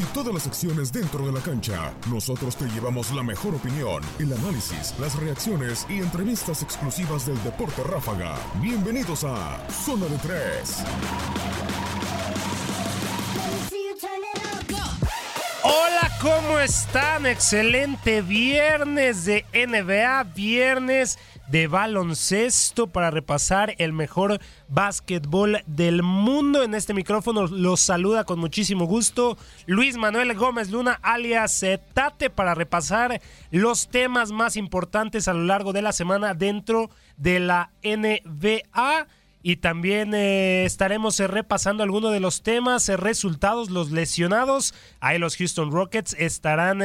y todas las acciones dentro de la cancha. Nosotros te llevamos la mejor opinión, el análisis, las reacciones y entrevistas exclusivas del deporte ráfaga. Bienvenidos a Zona de Tres. Hola, ¿cómo están? Excelente viernes de NBA, viernes de baloncesto para repasar el mejor básquetbol del mundo. En este micrófono los saluda con muchísimo gusto Luis Manuel Gómez Luna, alias Tate, para repasar los temas más importantes a lo largo de la semana dentro de la NBA. Y también eh, estaremos eh, repasando algunos de los temas, eh, resultados, los lesionados. Ahí los Houston Rockets estarán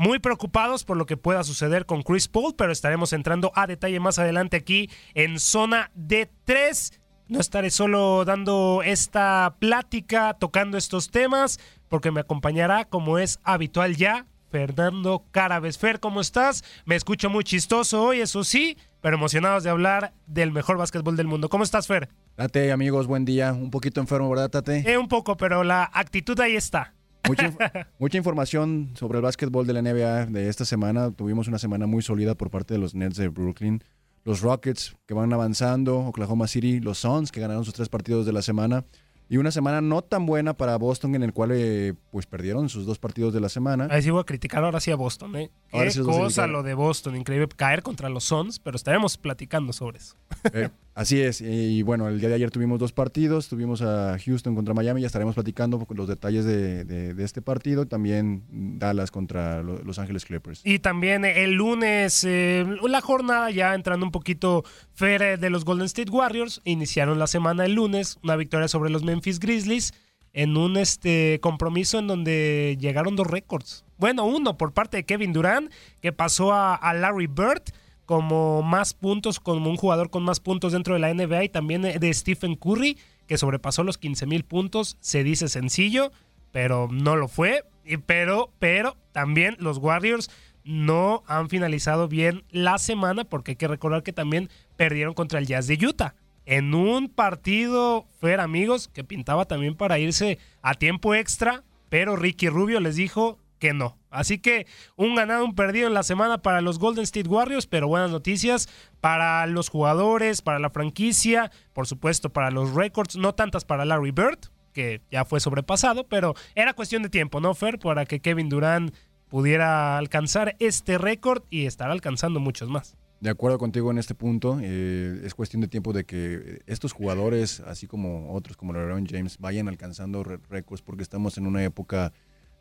muy preocupados por lo que pueda suceder con Chris Paul, pero estaremos entrando a detalle más adelante aquí en zona de 3. No estaré solo dando esta plática, tocando estos temas, porque me acompañará, como es habitual ya, Fernando Carabes. Fer, ¿cómo estás? Me escucho muy chistoso hoy, eso sí, pero emocionados de hablar del mejor básquetbol del mundo. ¿Cómo estás, Fer? Tate, amigos, buen día. Un poquito enfermo, ¿verdad, Tate? Eh, un poco, pero la actitud ahí está. Mucha, mucha información sobre el básquetbol de la NBA de esta semana. Tuvimos una semana muy sólida por parte de los Nets de Brooklyn, los Rockets que van avanzando, Oklahoma City, los Suns que ganaron sus tres partidos de la semana. Y una semana no tan buena para Boston en el cual eh, pues perdieron sus dos partidos de la semana. Ahí sí voy a criticar ahora sí a Boston, ¿eh? Ahora Qué sí cosa lo de Boston, increíble caer contra los Suns, pero estaremos platicando sobre eso. Eh, así es. Y bueno, el día de ayer tuvimos dos partidos. Tuvimos a Houston contra Miami. Ya estaremos platicando los detalles de, este partido. También Dallas contra lo- Los Ángeles Clippers. Y también eh, el lunes, eh, la jornada ya entrando un poquito eh, de los Golden State Warriors, iniciaron la semana el lunes, una victoria sobre los Memphis Grizzlies en un este compromiso en donde llegaron dos récords. Bueno, uno por parte de Kevin Durant, que pasó a, a Larry Bird como más puntos, como un jugador con más puntos dentro de la NBA y también de Stephen Curry, que sobrepasó los 15 mil puntos. Se dice sencillo, pero no lo fue. Pero, pero también los Warriors no han finalizado bien la semana porque hay que recordar que también perdieron contra el Jazz de Utah. En un partido, Fer amigos, que pintaba también para irse a tiempo extra, pero Ricky Rubio les dijo, que no. Así que un ganado, un perdido en la semana para los Golden State Warriors, pero buenas noticias para los jugadores, para la franquicia, por supuesto para los récords, no tantas para Larry Bird, que ya fue sobrepasado, pero era cuestión de tiempo, ¿no, Fer? Para que Kevin Durant pudiera alcanzar este récord y estar alcanzando muchos más. De acuerdo contigo en este punto, eh, es cuestión de tiempo de que estos jugadores, así como otros como LeBron James, vayan alcanzando récords porque estamos en una época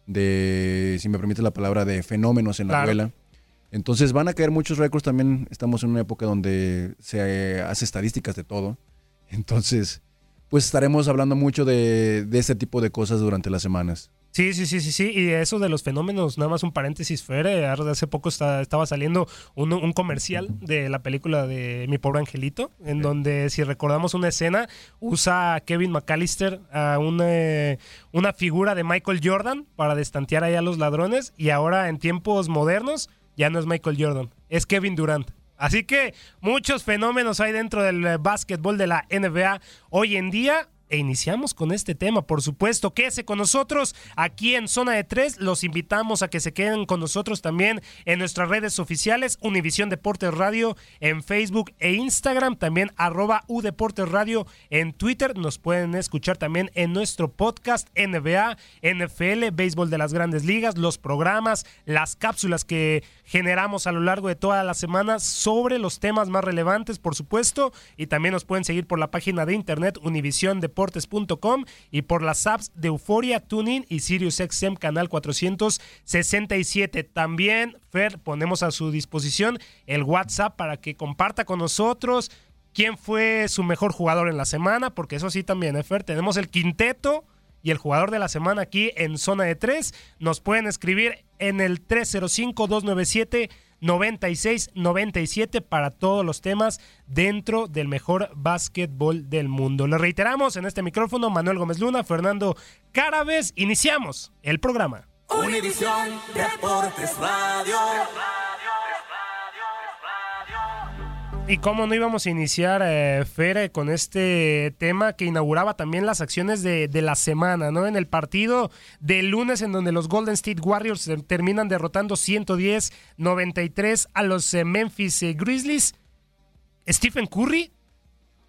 de, si me permite la palabra, de fenómenos en la duela. Entonces van a caer muchos récords también. Estamos en una época donde se hace estadísticas de todo. Entonces, pues estaremos hablando mucho de, de este tipo de cosas durante las semanas. Sí, sí, sí, sí, sí. Y eso de los fenómenos, nada más un paréntesis, Fer. Eh, hace poco estaba saliendo un, comercial de la película de Mi Pobre Angelito, en donde, si recordamos una escena, usa a Kevin McAllister a una, una figura de Michael Jordan para destantear ahí a los ladrones. Y ahora, en tiempos modernos, ya no es Michael Jordan, es Kevin Durant. Así que muchos fenómenos hay dentro del eh, básquetbol de la NBA hoy en día e iniciamos con este tema, por supuesto. Quédese con nosotros aquí en Zona de Tres. Los invitamos a que se queden con nosotros también en nuestras redes oficiales, Univisión Deportes Radio en Facebook e Instagram, también arroba Deportes Radio en Twitter. Nos pueden escuchar también en nuestro podcast NBA, NFL, Béisbol de las Grandes Ligas, los programas, las cápsulas que generamos a lo largo de toda la semana sobre los temas más relevantes, por supuesto. Y también nos pueden seguir por la página de internet Univisión Deportes y por las apps de Euforia, Tuning y SiriusXM canal 467. También, Fer, ponemos a su disposición el WhatsApp para que comparta con nosotros quién fue su mejor jugador en la semana, porque eso sí también, ¿eh, Fer, tenemos el quinteto y el jugador de la semana aquí en zona de tres. Nos pueden escribir en el 305 297 96-97 para todos los temas dentro del mejor básquetbol del mundo. Le reiteramos en este micrófono Manuel Gómez Luna, Fernando Carabes. Iniciamos el programa. Univisión Deportes Radio. Y cómo no íbamos a iniciar, eh, Fer, con este tema que inauguraba también las acciones de, la semana, ¿no? En el partido del lunes, en donde los Golden State Warriors terminan derrotando 110-93 a los eh, Memphis eh, Grizzlies. Stephen Curry,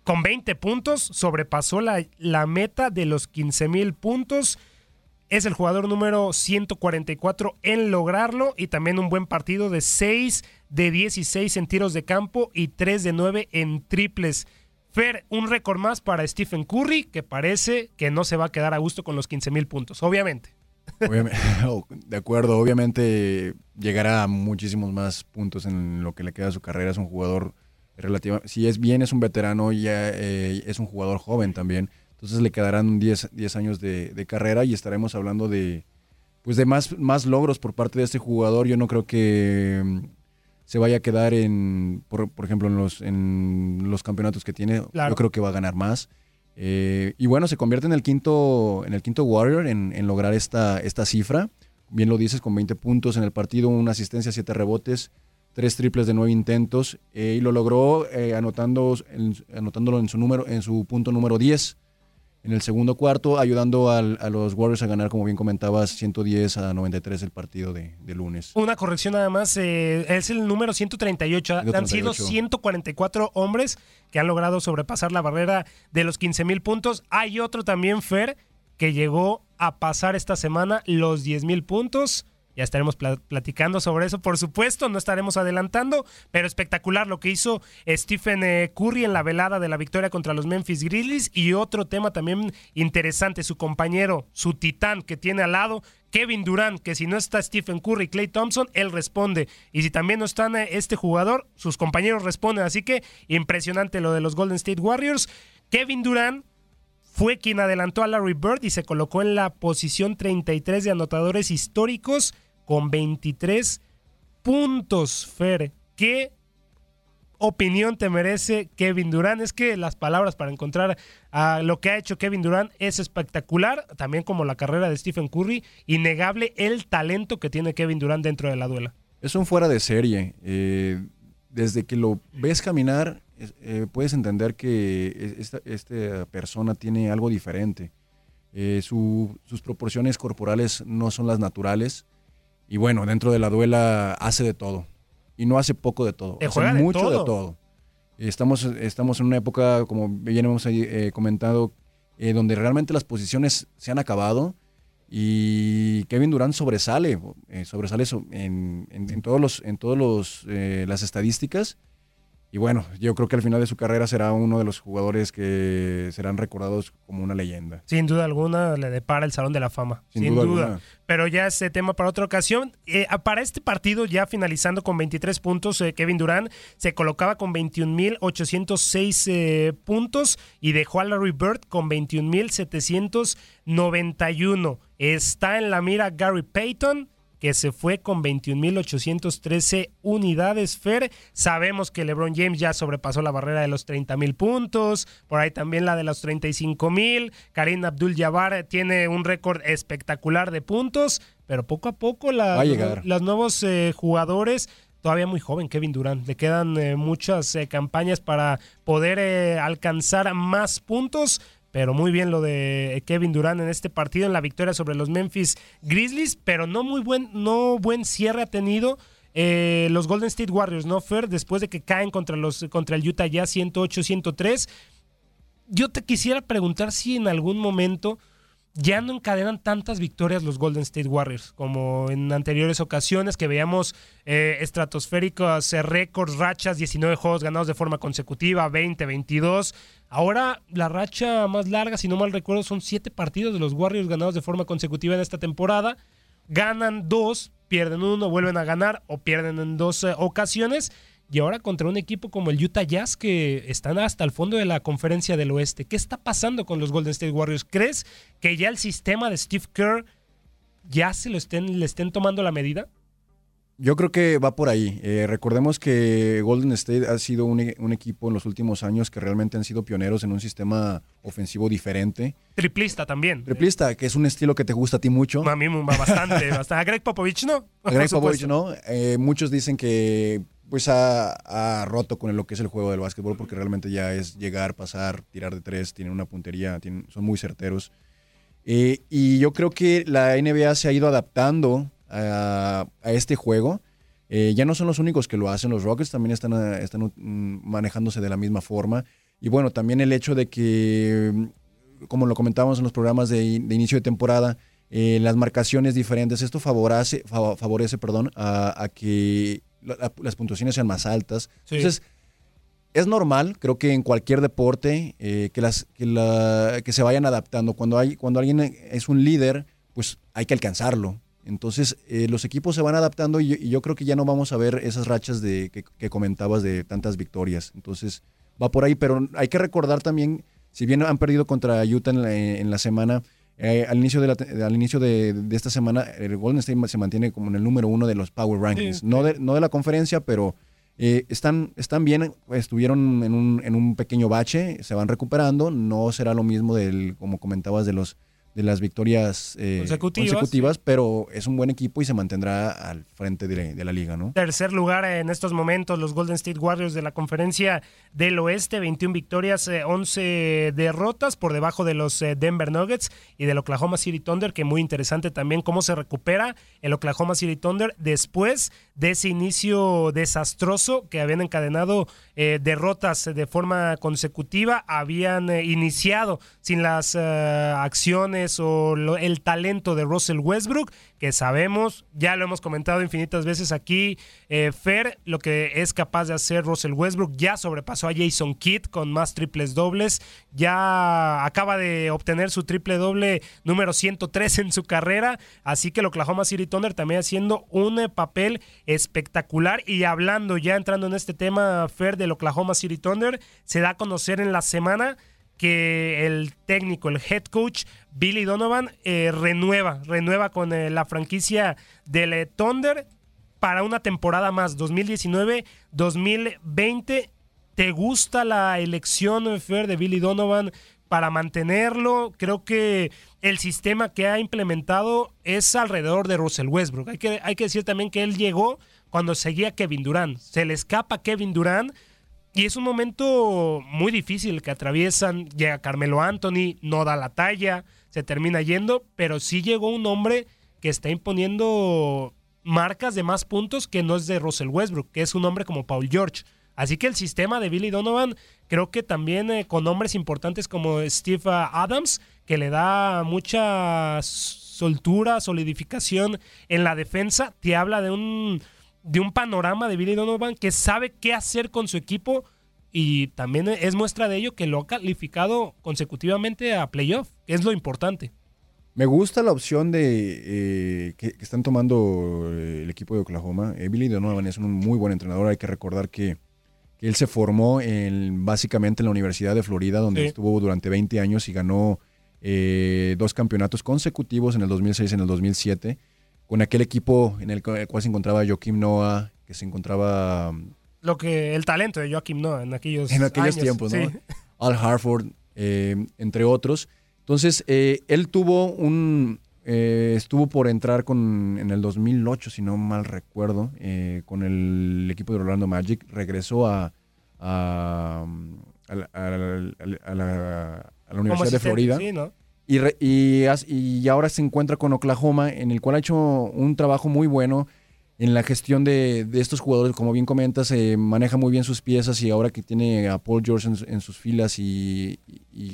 con 20 puntos, sobrepasó la, la meta de los 15 mil puntos es el jugador número 144 en lograrlo y también un buen partido de 6 de 16 en tiros de campo y 3 de 9 en triples. Fer, un récord más para Stephen Curry que parece que no se va a quedar a gusto con los 15 mil puntos, obviamente. Oh, de acuerdo, obviamente llegará a muchísimos más puntos en lo que le queda a su carrera. Es un jugador relativo, si es bien, es un veterano, ya eh, es un jugador joven también entonces le quedarán 10, 10 años de, carrera y estaremos hablando de, pues de más, más logros por parte de este jugador. Yo no creo que mm, se vaya a quedar en, por, ejemplo, en los, en los campeonatos que tiene. Yo creo que va a ganar más. Eh, y bueno, se convierte en el quinto, en el quinto Warrior en, lograr esta, esta cifra. Bien lo dices, con 20 puntos en el partido, una asistencia, 7 rebotes, tres triples de nueve intentos. Eh, y lo logró eh, anotando, anotándolo en su, número, en su punto número 10 en el segundo cuarto, ayudando a los Warriors a ganar, como bien comentabas, 110 a 93 el partido de, lunes. Una corrección nada más, eh, es el número 138. Han sido 144 hombres que han logrado sobrepasar la barrera de los 15 mil puntos. Hay otro también, Fer, que llegó a pasar esta semana los 10 mil puntos. Ya estaremos platicando sobre eso, por supuesto, no estaremos adelantando, pero espectacular lo que hizo Stephen eh, Curry en la velada de la victoria contra los Memphis Grizzlies y otro tema también interesante, su compañero, su titán que tiene al lado, Kevin Durant, que si no está Stephen Curry y Clay Thompson, él responde. Y si también no está eh, este jugador, sus compañeros responden. Así que impresionante lo de los Golden State Warriors. Kevin Durant fue quien adelantó a Larry Bird y se colocó en la posición 33 de anotadores históricos con 23 puntos, Fer. ¿Qué opinión te merece Kevin Durant? Es que las palabras para encontrar a lo que ha hecho Kevin Durant es espectacular, también como la carrera de Stephen Curry, innegable el talento que tiene Kevin Durant dentro de la duela. Es un fuera de serie. Eh, desde que lo ves caminar, eh, puedes entender que esta, persona tiene algo diferente. Eh, sus proporciones corporales no son las naturales Y bueno, dentro de la duela hace de todo. Y no hace poco de todo. Eh, hace de mucho todo. de todo. Estamos, estamos en una época, como bien hemos eh, comentado, eh, donde realmente las posiciones se han acabado y Kevin Durant sobresale, eh, sobresale so- en, en- en todos los, en todos los eh, las estadísticas. Y bueno, yo creo que al final de su carrera será uno de los jugadores que serán recordados como una leyenda. Sin duda alguna le depara el Salón de la Fama. Sin Sin, duda. Pero ya ese tema para otra ocasión. Eh, para este partido, ya finalizando con 23 puntos, eh, Kevin Durant se colocaba con 21.806 eh, puntos y dejó a Larry Bird con 21.791. Está en la mira Gary Payton que se fue con 21.813 unidades. Fer, sabemos que LeBron James ya sobrepasó la barrera de los 30.000 puntos, por ahí también la de los 35.000. Karim Abdul-Jabbar tiene un récord espectacular de puntos, pero poco a poco la- a los nuevos eh, jugadores todavía muy joven Kevin Durant. Le quedan eh, muchas eh, campañas para poder eh, alcanzar más puntos. Pero muy bien lo de Kevin Durant en este partido, en la victoria sobre los Memphis Grizzlies, pero no muy buen, no buen cierre ha tenido eh, los Golden State Warriors, ¿no, Fer? Después de que caen contra, los, contra el Utah Jazz 108-103. Yo te quisiera preguntar si en algún momento ya no encadenan tantas victorias los Golden State Warriors como en anteriores ocasiones que veíamos eh, estratosféricos eh, récords, rachas, 19 juegos ganados de forma consecutiva, 20, 22. Ahora la racha más larga, si no mal recuerdo, son 7 partidos de los Warriors ganados de forma consecutiva en esta temporada. Ganan dos, pierden uno, vuelven a ganar o pierden en dos eh, ocasiones. Y ahora contra un equipo como el Utah Jazz que están hasta el fondo de la conferencia del oeste. ¿Qué está pasando con los Golden State Warriors? ¿Crees que ya el sistema de Steve Kerr ya se lo estén, le estén tomando la medida? Yo creo que va por ahí. Eh, recordemos que Golden State ha sido un, un equipo en los últimos años que realmente han sido pioneros en un sistema ofensivo diferente. Triplista también. Triplista, que es un estilo que te gusta a ti mucho. A mí bastante, bastante. A Greg Popovich no. A Greg Popovich. ¿no? Eh, muchos dicen que pues ha, ha roto con lo que es el juego del básquetbol porque realmente ya es llegar, pasar, tirar de tres, tienen una puntería, tienen- son muy certeros. Eh, y yo creo que la NBA se ha ido adaptando a, a este juego. Eh, ya no son los únicos que lo hacen, los Rockets también están, ah, están mm, manejándose de la misma forma. Y bueno, también el hecho de que, mm, como lo comentábamos en los programas de, in- de inicio de temporada, eh, las marcaciones diferentes, esto favorece, fa- favorece perdón, a, a que la- la- las puntuaciones sean más altas. Sí. Entonces, es normal, creo que en cualquier deporte, eh, que, las, que, la- que se vayan adaptando. Cuando, hay, cuando alguien es un líder, pues hay que alcanzarlo. Entonces, eh, los equipos se van adaptando y yo, y yo creo que ya no vamos a ver esas rachas de, que, que comentabas de tantas victorias. Entonces, va por ahí, pero hay que recordar también, si bien han perdido contra Utah en la, en la semana, eh, al inicio, de, la, al inicio de, de esta semana, el Golden State se mantiene como en el número uno de los Power Rankings. Sí, no, de, no de la conferencia, pero eh, están, están bien, estuvieron en un, en un pequeño bache, se van recuperando. No será lo mismo del, como comentabas, de los de las victorias eh, Consecutivas, consecutivas, pero es un buen equipo y se mantendrá al frente de, la- de la liga, ¿no? Tercer lugar en estos momentos los Golden State Warriors de la conferencia del oeste, 21 victorias, eh, 11 derrotas por debajo de los eh, Denver Nuggets y del Oklahoma City Thunder, que muy interesante también cómo se recupera el Oklahoma City Thunder después de ese inicio desastroso que habían encadenado eh, derrotas de forma consecutiva, habían eh, iniciado sin las eh, o el talento de Russell Westbrook, que sabemos, ya lo hemos comentado infinitas veces aquí, eh, Fer, lo que es capaz de hacer Russell Westbrook, ya sobrepasó a Jason Kidd con más triples dobles, ya acaba de obtener su triple doble número 103 en su carrera, así que el Oklahoma City Thunder también haciendo un eh, papel espectacular. Y hablando ya entrando en este tema, Fer, del Oklahoma City Thunder, se da a conocer en la semana que el técnico, el head coach Billy Donovan eh, renueva, renueva con eh, la franquicia del eh, Thunder para una temporada más, 2019-2020. ¿Te gusta la elección, de Billy Donovan para mantenerlo? Creo que el sistema que ha implementado es alrededor de Russell Westbrook. Hay que, hay que decir también que él llegó cuando seguía Kevin Durant. Se le escapa Kevin Durant y es un momento muy difícil que atraviesan. Llega Carmelo Anthony, no da la talla, se termina yendo, pero sí llegó un hombre que está imponiendo marcas de más puntos que no es de Russell Westbrook, que es un hombre como Paul George. Así que el sistema de Billy Donovan, creo que también eh, con hombres importantes como Steve ah, Adams, que le da mucha soltura, solidificación en la defensa, te habla de un, de un panorama de Billy Donovan que sabe qué hacer con su equipo y también es muestra de ello que lo ha calificado consecutivamente a playoff, que es lo importante. Me gusta la opción de eh, que, están tomando eh, el equipo de Oklahoma. Eh, Billy Donovan es un muy buen entrenador. Hay que recordar que, él se formó en, básicamente en la Universidad de Florida, donde estuvo durante 20 años y ganó dos campeonatos consecutivos en el 2006 y en el 2007, con aquel equipo en el, cual se encontraba Joaquim Noah, que se encontraba... Lo que, el talento de Joaquim Noah en aquellos En aquellos tiempos, ¿no? Al Harford, entre otros. Entonces, eh, él tuvo un... Eh, estuvo por entrar con, en el 2008, si no mal recuerdo, eh, con el equipo de Orlando Magic. Regresó a, a, la, Universidad de Florida. Y, y, y, ahora se encuentra con Oklahoma, en el cual ha hecho un trabajo muy bueno en la gestión de, estos jugadores, como bien comentas, maneja muy bien sus piezas y ahora que tiene a Paul George en, sus filas y,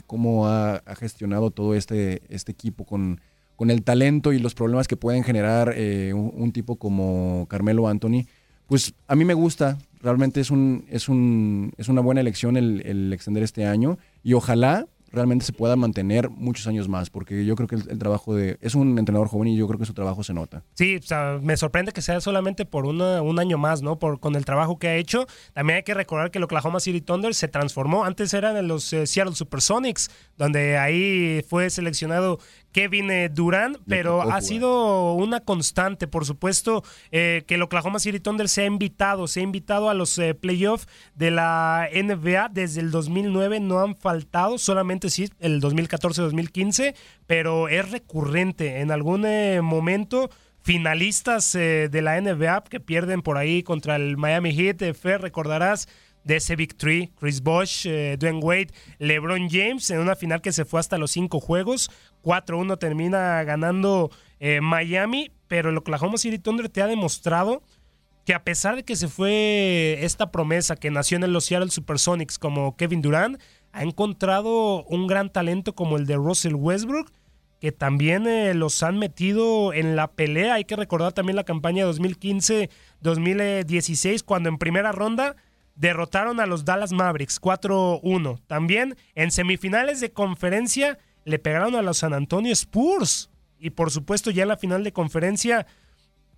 cómo ha, gestionado todo este, este equipo con, con el talento y los problemas que pueden generar eh, un, tipo como Carmelo Anthony, pues a mí me gusta, realmente es, un, es, un, es una buena elección el, el extender este año y ojalá realmente se pueda mantener muchos años más, porque yo creo que el, trabajo de... Es un entrenador joven y yo creo que su trabajo se nota. Sí, o sea, me sorprende que sea solamente por un año más, ¿no? Por, con el trabajo que ha hecho. También hay que recordar que el Oklahoma City Thunder se transformó. Antes eran los eh, Seattle Supersonics, donde ahí fue seleccionado Kevin eh, Durant, pero ha sido una constante, por supuesto, eh, que el Oklahoma City Thunder se ha invitado, se ha invitado a los eh, playoffs de la NBA desde el 2009, no han faltado, solamente sí, el 2014-2015, pero es recurrente en algún momento finalistas de la NBA que pierden por ahí contra el Miami Heat. Fer, recordarás de ese Big Three, Chris Bosh, Dwayne Wade, LeBron James, en una final que se fue hasta los cinco juegos. 4-1 termina ganando eh, Miami, pero el Oklahoma City Thunder te ha demostrado que a pesar de que se fue esta promesa que nació en los Seattle Supersonics como Kevin Durant, ha encontrado un gran talento como el de Russell Westbrook, que también eh, los han metido en la pelea. Hay que recordar también la campaña 2015-2016, cuando en primera ronda derrotaron a los Dallas Mavericks 4-1. También en semifinales de conferencia le pegaron a los San Antonio Spurs. Y por supuesto, ya en la final de conferencia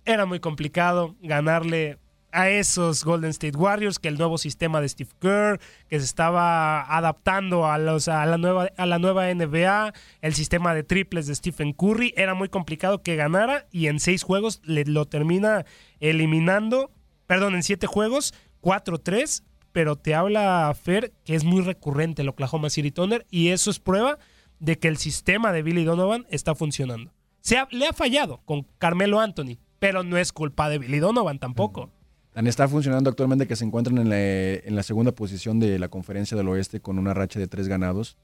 era muy complicado ganarle a esos Golden State Warriors, que el nuevo sistema de Steve Kerr, que se estaba adaptando a, los, a, la, nueva, a la nueva NBA, el sistema de triples de Stephen Curry, era muy complicado que ganara y en seis juegos le, lo termina eliminando, perdón, en siete juegos, 4-3, pero te habla Fer que es muy recurrente el Oklahoma City Thunder y eso es prueba de que el sistema de Billy Donovan está funcionando. Se le ha fallado con Carmelo Anthony, pero no es culpa de Billy Donovan tampoco. Tan está funcionando actualmente que se encuentran en la, segunda posición de la conferencia del oeste con una racha de tres ganados.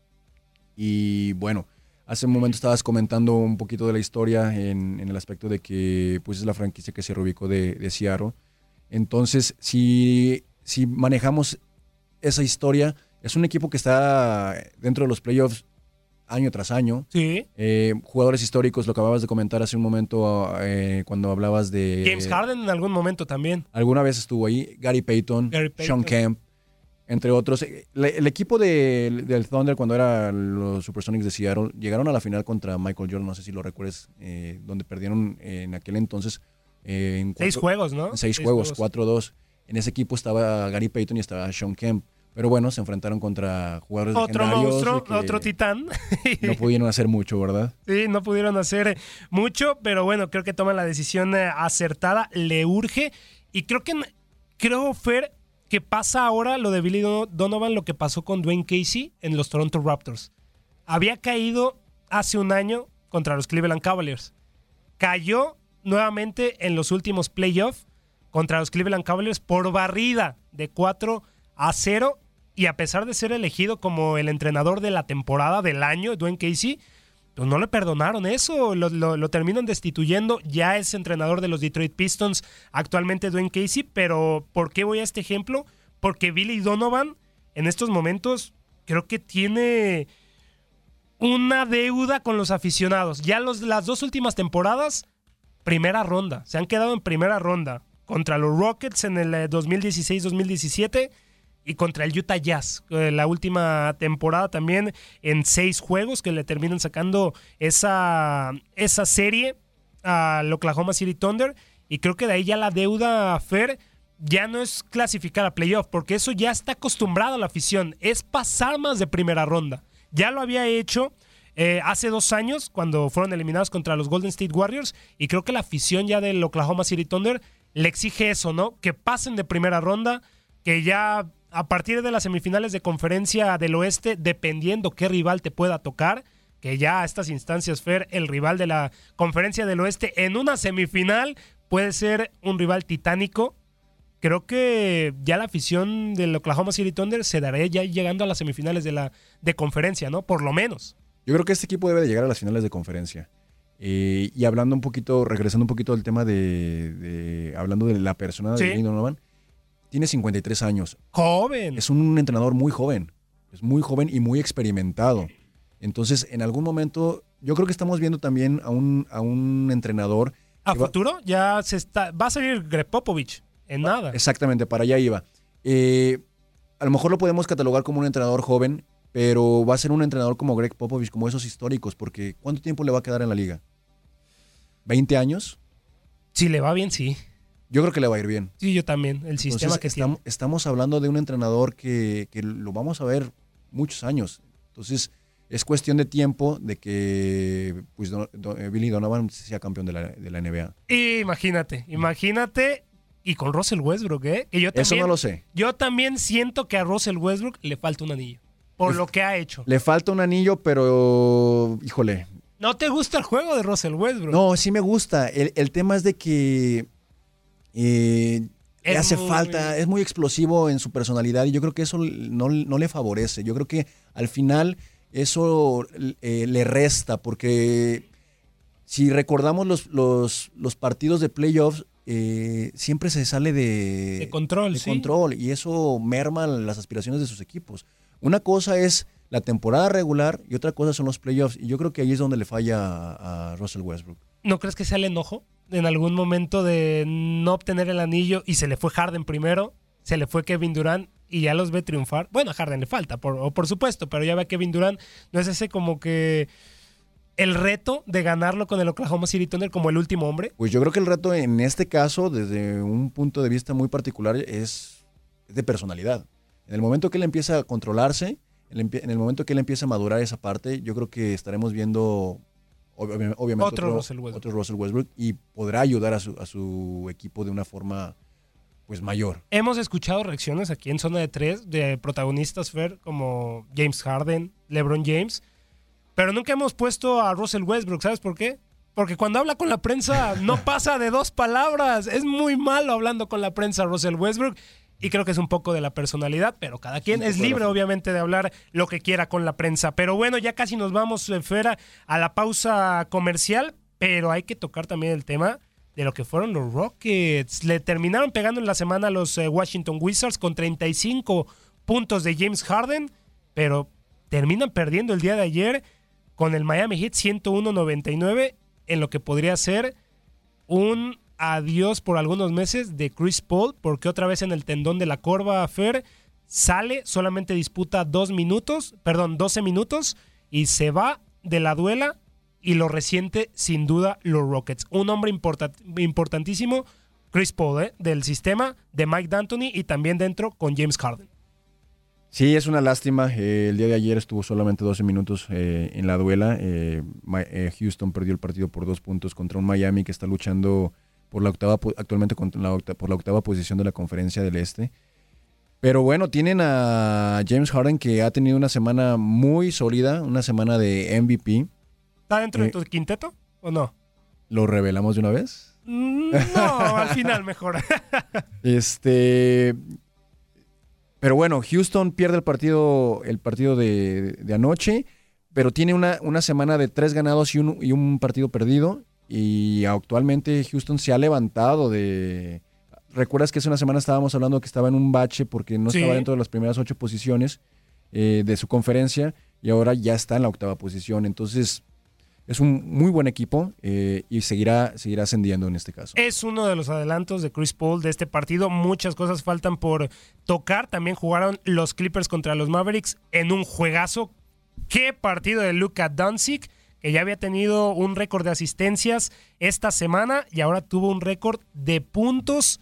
Y bueno, hace un momento estabas comentando un poquito de la historia en, el aspecto de que pues es la franquicia que se reubicó de, de. Entonces, si, si manejamos esa historia, es un equipo que está dentro de los playoffs año tras año. Sí. Eh, jugadores históricos, lo acababas de comentar hace un momento eh, cuando hablabas de... James Harden en algún momento también. Alguna vez estuvo ahí. Gary Payton, Sean Kemp, entre otros. Eh, el, equipo del Thunder cuando era los Supersonics de Seattle llegaron a la final contra Michael Jordan, no sé si lo recuerdes, donde perdieron en aquel entonces... en seis juegos, ¿no? Seis, juegos, 4-2. En ese equipo estaba Gary Payton y estaba Sean Kemp. Pero bueno, se enfrentaron contra jugadores otro monstruo, otro titán. no pudieron hacer mucho, ¿verdad? Sí, no pudieron hacer mucho, pero bueno, creo que toman la decisión eh, acertada, le urge y creo que creo Fer que pasa ahora lo de Billy Donovan lo que pasó con Dwayne Casey en los Toronto Raptors. Había caído hace un año contra los Cleveland Cavaliers. Cayó nuevamente en los últimos playoffs contra los Cleveland Cavaliers por barrida de 4 a 0 y a pesar de ser elegido como el entrenador de la temporada del año, Dwayne Casey, pues no le perdonaron eso, lo, terminan destituyendo, ya es entrenador de los Detroit Pistons, actualmente Dwayne Casey, pero ¿por qué voy a este ejemplo? Porque Billy Donovan en estos momentos creo que tiene una deuda con los aficionados. Ya los, las dos últimas temporadas, primera ronda, se han quedado en primera ronda contra los Rockets en el 2016-2017 eh, y contra el Utah Jazz. Eh, la última temporada también en seis juegos que le terminan sacando esa, esa serie al Oklahoma City Thunder. Y creo que de ahí ya la deuda Fer ya no es clasificar a playoff, porque eso ya está acostumbrado a la afición, es pasar más de primera ronda. Ya lo había hecho eh, hace dos años cuando fueron eliminados contra los Golden State Warriors y creo que la afición ya del Oklahoma City Thunder le exige eso, ¿no? Que pasen de primera ronda, que ya a partir de las semifinales de conferencia del oeste, dependiendo qué rival te pueda tocar, que ya a estas instancias, Fer, el rival de la conferencia del oeste en una semifinal puede ser un rival titánico creo que ya la afición del Oklahoma City Thunder se dará ya llegando a las semifinales de la de conferencia, ¿no? Por lo menos. Yo creo que este equipo debe de llegar a las finales de conferencia. Eh, y hablando un poquito, regresando un poquito al tema de, hablando de la persona de Donovan, tiene 53 años. Joven. Es un entrenador muy joven. Es muy joven y muy experimentado. Entonces, en algún momento, yo creo que estamos viendo también a un, a un entrenador. ¿A futuro? Ya se está. Va a salir Greg Popovich. En nada. Exactamente, para allá iba. Eh, a lo mejor lo podemos catalogar como un entrenador joven, pero va a ser un entrenador como Greg Popovich, como esos históricos, porque ¿cuánto tiempo le va a quedar en la liga? ¿20 años? Si le va bien, sí. Yo creo que le va a ir bien. Sí, yo también. El sistema que estamos, estamos hablando de un entrenador que, lo vamos a ver muchos años. Entonces, es cuestión de tiempo de que pues, Billy Donovan sea campeón de la, de la NBA. Imagínate, imagínate y con Russell Westbrook, ¿eh? yo también, Eso no lo sé. Yo también siento que a Russell Westbrook le falta un anillo. Por lo que ha hecho. Le falta un anillo, pero. Híjole. ¿No te gusta el juego de Russell Westbrook? No, sí me gusta. El, tema es de que. Eh, le hace falta. Es muy explosivo en su personalidad y yo creo que eso no, le favorece. Yo creo que al final eso eh, le resta porque. Si recordamos los, los, los partidos de playoffs, eh, siempre se sale de, control, control y eso merma las aspiraciones de sus equipos. Una cosa es la temporada regular y otra cosa son los playoffs y yo creo que ahí es donde le falla a, Russell Westbrook. ¿No crees que sea el enojo en algún momento de no obtener el anillo y se le fue Harden primero, se le fue Kevin Durant y ya los ve triunfar? Bueno, a Harden le falta, por, por supuesto, pero ya ve a Kevin Durant, no es ese como que el reto de ganarlo con el Oklahoma City Thunder como el último hombre? Pues yo creo que el reto en este caso, desde un punto de vista muy particular, es de personalidad. En el momento que él empieza a controlarse, en el momento que él empieza a madurar esa parte, yo creo que estaremos viendo obviamente otro, Russell Westbrook. y podrá ayudar a su, equipo de una forma pues mayor. Hemos escuchado reacciones aquí en zona de tres de protagonistas Fer como James Harden, LeBron James, pero nunca hemos puesto a Russell Westbrook, ¿sabes por qué? Porque cuando habla con la prensa no pasa de dos palabras. Es muy malo hablando con la prensa Russell Westbrook. Y creo que es un poco de la personalidad, pero cada quien es libre, obviamente, de hablar lo que quiera con la prensa. Pero bueno, ya casi nos vamos, eh, Fera, a la pausa comercial, pero hay que tocar también el tema de lo que fueron los Rockets. Le terminaron pegando en la semana a los eh, Washington Wizards con 35 puntos de James Harden, pero terminan perdiendo el día de ayer con el Miami Heat 101-99 en lo que podría ser un adiós por algunos meses de Chris Paul, porque otra vez en el tendón de la corva Fer sale, solamente disputa dos minutos, perdón, 12 minutos y se va de la duela y lo resiente sin duda los Rockets. Un hombre importantísimo, Chris Paul, ¿eh? del sistema de Mike D'Antoni y también dentro con James Harden. Sí, es una lástima. Eh, el día de ayer estuvo solamente 12 minutos eh, en la duela. Eh, Houston perdió el partido por dos puntos contra un Miami que está luchando por la octava, actualmente por la octava posición de la conferencia del Este. Pero bueno, tienen a James Harden que ha tenido una semana muy sólida, una semana de MVP. ¿Está dentro de tu quinteto o no? ¿Lo revelamos de una vez? Mm, no, al final mejor. este, pero bueno, Houston pierde el partido, el partido de, anoche. pero tiene una, una semana de tres ganados y un, y un partido perdido. Y actualmente Houston se ha levantado de... ¿Recuerdas que hace una semana estábamos hablando que estaba en un bache porque no Sí. estaba dentro de las primeras ocho posiciones eh, de su conferencia y ahora ya está en la octava posición? Entonces, es un muy buen equipo eh, y seguirá, seguirá ascendiendo en este caso. Es uno de los adelantos de Chris Paul de este partido. Muchas cosas faltan por tocar. También jugaron los Clippers contra los Mavericks en un juegazo. Qué partido de Luka Doncic, que ya había tenido un récord de asistencias esta semana y ahora tuvo un récord de puntos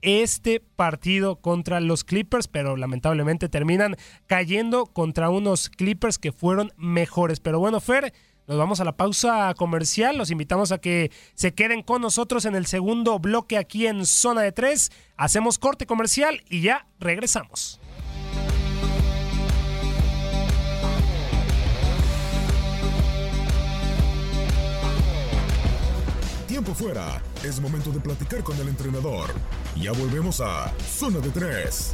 este partido contra los Clippers, pero lamentablemente terminan cayendo contra unos Clippers que fueron mejores. Pero bueno, Fer, nos vamos a la pausa comercial. Los invitamos a que se queden con nosotros en el segundo bloque aquí en Zona de Tres. Hacemos corte comercial y ya regresamos. Es momento de platicar con el entrenador. Ya volvemos a Zona de Tres.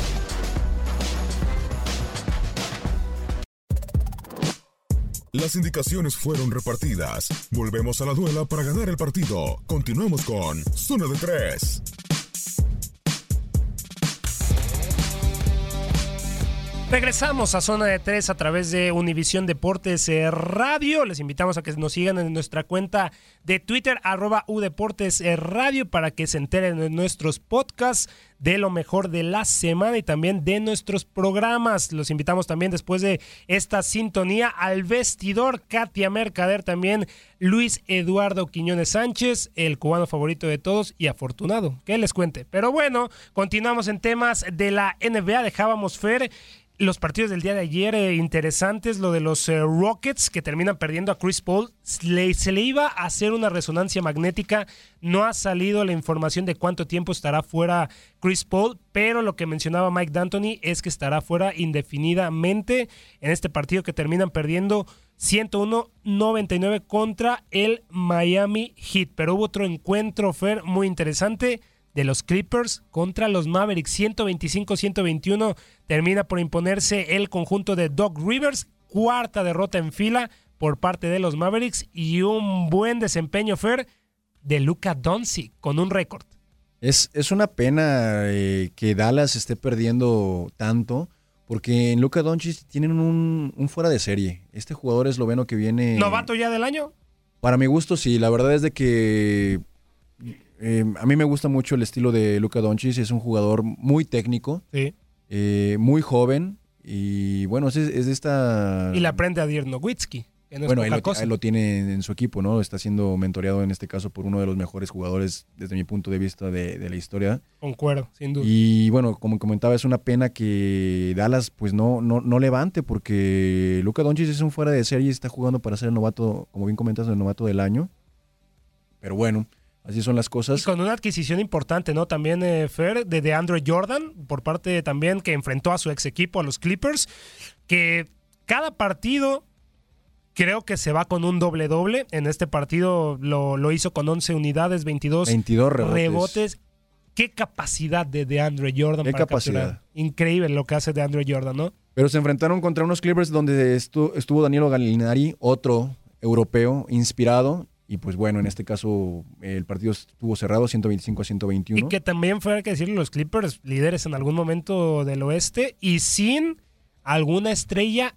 Las indicaciones fueron repartidas. Volvemos a la duela para ganar el partido. Continuamos con Zona de Tres. Regresamos a Zona de Tres a través de Univisión Deportes eh, Radio. Les invitamos a que nos sigan en nuestra cuenta de Twitter, arroba Udeportes eh, Radio, para que se enteren de nuestros podcasts, de lo mejor de la semana y también de nuestros programas. Los invitamos también después de esta sintonía al vestidor, Katia Mercader también, Luis Eduardo Quiñones Sánchez, el cubano favorito de todos y afortunado, que les cuente. Pero bueno, continuamos en temas de la NBA. Dejábamos Fer los partidos del día de ayer eh, interesantes, lo de los eh, Rockets que terminan perdiendo a Chris Paul, le- se le iba a hacer una resonancia magnética, no ha salido la información de cuánto tiempo estará fuera Chris Paul, pero lo que mencionaba Mike D'Antoni es que estará fuera indefinidamente en este partido que terminan perdiendo 101-99 contra el Miami Heat, pero hubo otro encuentro, Fer, muy interesante de los Clippers contra los Mavericks. 125-121 termina por imponerse el conjunto de Doc Rivers. Cuarta derrota en fila por parte de los Mavericks y un buen desempeño, Fer, de Luka Doncic con un récord. Es, es una pena eh, que Dallas esté perdiendo tanto, porque en Luka Doncic tienen un, un fuera de serie. Este jugador esloveno que viene... ¿Novato ya del año? Para mi gusto, sí. La verdad es de que eh, a mí me gusta mucho el estilo de Luka Doncic. Es un jugador muy técnico, Sí. eh, muy joven y bueno, es, es de esta... Y le aprende a Dirk Nowitzki, que no es bueno, poca lo, cosa. ahí lo tiene en su equipo, ¿no? Está siendo mentoreado en este caso por uno de los mejores jugadores desde mi punto de vista de, de la historia. Concuerdo, sin duda. Y bueno, como comentaba, es una pena que Dallas pues no, no, no levante porque Luka Doncic es un fuera de serie y está jugando para ser el novato, como bien comentas, el novato del año. Pero bueno, así son las Y cosas. con una adquisición importante, ¿no? También, eh, Fer, de, de Andrew Jordan, por parte también que enfrentó a su ex equipo, a los Clippers, que cada partido creo que se va con un doble-doble. En este partido lo, lo hizo con 11 unidades, 22, 22 rebotes. rebotes. Qué capacidad de, de Andrew Jordan Qué para capacidad. capturar. Increíble lo que hace de Andrew Jordan, ¿no? Pero se enfrentaron contra unos Clippers donde estu- estuvo Danilo Gallinari, otro europeo inspirado. Y pues bueno, en este caso el partido estuvo cerrado 125 a 121. Y que también fue, hay que decirlo, los Clippers líderes en algún momento del oeste y sin alguna estrella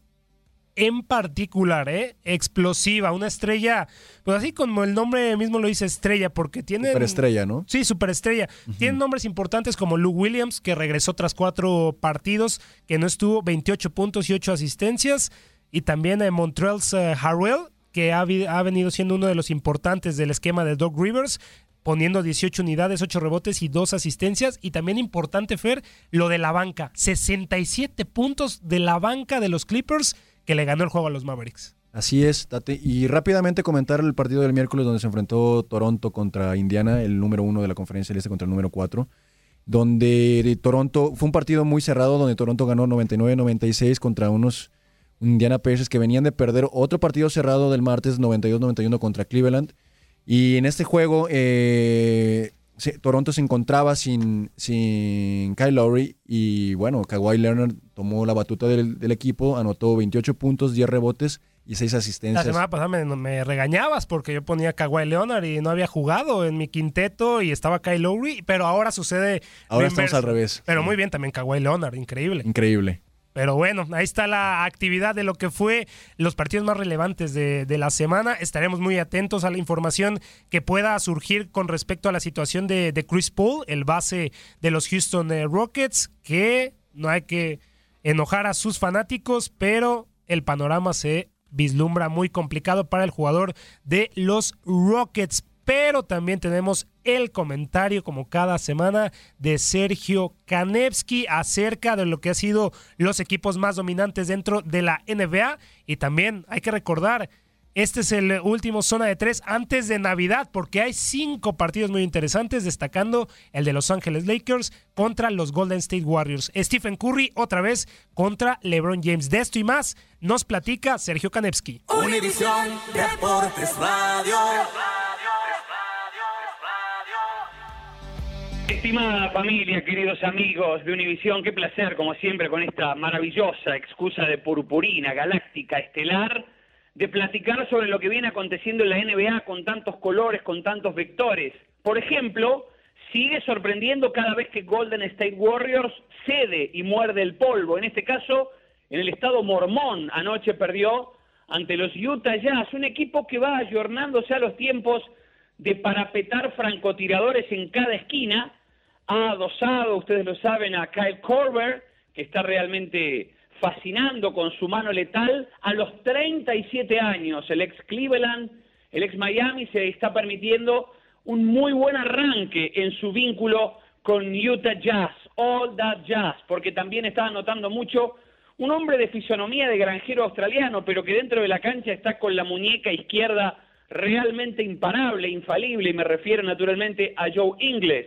en particular, ¿eh? Explosiva, una estrella, pues así como el nombre mismo lo dice estrella, porque tiene... Superestrella, ¿no? Sí, superestrella. Tienen nombres importantes como Lou Williams, que regresó tras cuatro partidos, que no estuvo 28 puntos y 8 asistencias. Y también eh, Montrell's eh, Harrell, que ha, ha venido siendo uno de los importantes del esquema de Doc Rivers, poniendo 18 unidades, 8 rebotes y 2 asistencias. Y también importante, Fer, lo de la banca. 67 puntos de la banca de los Clippers, que le ganó el juego a los Mavericks. Así es, Tate. Y rápidamente comentar el partido del miércoles donde se enfrentó Toronto contra Indiana, el número uno de la conferencia del este contra el número cuatro, donde de Toronto fue un partido muy cerrado donde Toronto ganó 99-96 contra unos Indiana Pacers que venían de perder otro partido cerrado del martes 92-91 contra Cleveland. Y en este juego eh, Toronto se encontraba sin, sin Kyle Lowry y bueno, Kawhi Leonard tomó la batuta del, del equipo, anotó 28 puntos, 10 rebotes y seis La asistencias. semana pasada me, me regañabas porque yo ponía a Kawhi Leonard y no había jugado en mi quinteto y estaba Kyle Lowry, pero ahora sucede. Ahora estamos al revés. Pero muy bien también Kawhi Leonard, increíble. Increíble. Pero bueno, ahí está la actividad de lo que fue los partidos más relevantes de, de la semana. Estaremos muy atentos a la información que pueda surgir con respecto a la situación de, de Chris Paul, el base de los Houston eh, Rockets, que no hay que enojar a sus fanáticos, pero el panorama se vislumbra muy complicado para el jugador de los Rockets. Pero también tenemos el comentario, como cada semana, de Sergio Kanevsky acerca de lo que han sido los equipos más dominantes dentro de la NBA. Y también hay que recordar, este es el último zona de tres antes de Navidad, porque hay cinco partidos muy interesantes, destacando el de Los Ángeles Lakers contra los Golden State Warriors. Stephen Curry otra vez contra LeBron James. De esto y más nos platica Sergio Kanevsky. Univisión Deportes Radio. Estimada familia, queridos amigos de Univisión, qué placer, como siempre, con esta maravillosa excusa de purpurina galáctica estelar, de platicar sobre lo que viene aconteciendo en la NBA con tantos colores, con tantos vectores. Por ejemplo, sigue sorprendiendo cada vez que Golden State Warriors cede y muerde el polvo. En este caso, en el estado mormón, anoche perdió ante los Utah Jazz, un equipo que va ayornándose a los tiempos de parapetar francotiradores en cada esquina, ha adosado, ustedes lo saben, a Kyle Korver, que está realmente fascinando con su mano letal. A los 37 años, el ex Cleveland, el ex Miami, se está permitiendo un muy buen arranque en su vínculo con Utah Jazz, All That Jazz, porque también está notando mucho un hombre de fisonomía de granjero australiano, pero que dentro de la cancha está con la muñeca izquierda realmente imparable, infalible, y me refiero naturalmente a Joe Ingles.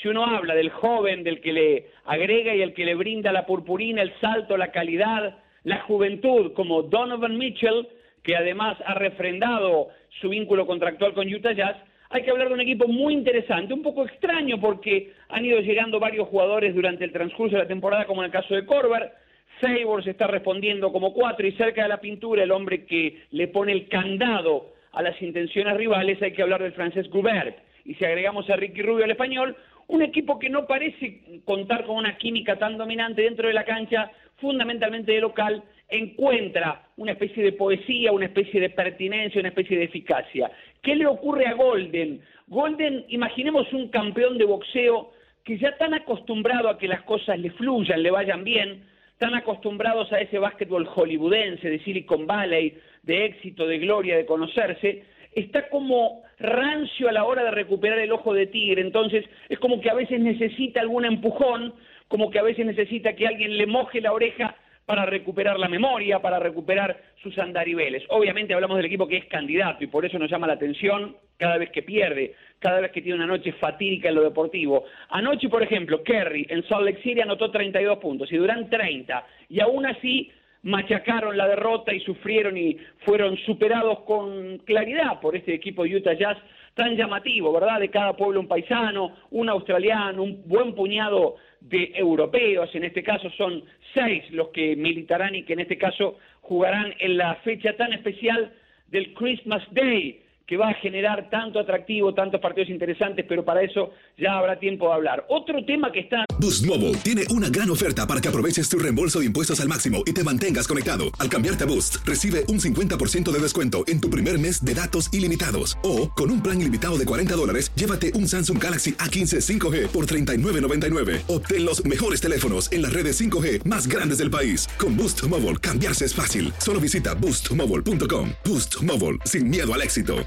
Si uno habla del joven, del que le agrega y el que le brinda la purpurina, el salto, la calidad, la juventud, como Donovan Mitchell, que además ha refrendado su vínculo contractual con Utah Jazz, hay que hablar de un equipo muy interesante, un poco extraño porque han ido llegando varios jugadores durante el transcurso de la temporada, como en el caso de Corver. Favors está respondiendo como cuatro y cerca de la pintura el hombre que le pone el candado a las intenciones rivales, hay que hablar del francés Goubert. Y si agregamos a Ricky Rubio al español, un equipo que no parece contar con una química tan dominante dentro de la cancha, fundamentalmente de local, encuentra una especie de poesía, una especie de pertinencia, una especie de eficacia. ¿Qué le ocurre a Golden? Golden, imaginemos un campeón de boxeo que ya tan acostumbrado a que las cosas le fluyan, le vayan bien, tan acostumbrados a ese básquetbol hollywoodense de Silicon Valley, de éxito, de gloria, de conocerse, está como rancio a la hora de recuperar el ojo de tigre, entonces es como que a veces necesita algún empujón, como que a veces necesita que alguien le moje la oreja para recuperar la memoria, para recuperar sus andariveles. Obviamente hablamos del equipo que es candidato y por eso nos llama la atención cada vez que pierde, cada vez que tiene una noche fatídica en lo deportivo. Anoche, por ejemplo, Kerry en Salt Lake City anotó 32 puntos y Durán 30 y aún así machacaron la derrota y sufrieron y fueron superados con claridad por este equipo de Utah Jazz tan llamativo, ¿verdad? De cada pueblo un paisano, un australiano, un buen puñado de europeos, en este caso son seis los que militarán y que en este caso jugarán en la fecha tan especial del Christmas Day, que va a generar tanto atractivo, tantos partidos interesantes, pero para eso ya habrá tiempo de hablar. Otro tema que está... Boost Mobile tiene una gran oferta para que aproveches tu reembolso de impuestos al máximo y te mantengas conectado. Al cambiarte a Boost, recibe un 50% de descuento en tu primer mes de datos ilimitados. O, con un plan ilimitado de 40 dólares, llévate un Samsung Galaxy A15 5G por $39.99. Obtén los mejores teléfonos en las redes 5G más grandes del país. Con Boost Mobile, cambiarse es fácil. Solo visita boostmobile.com. Boost Mobile, sin miedo al éxito.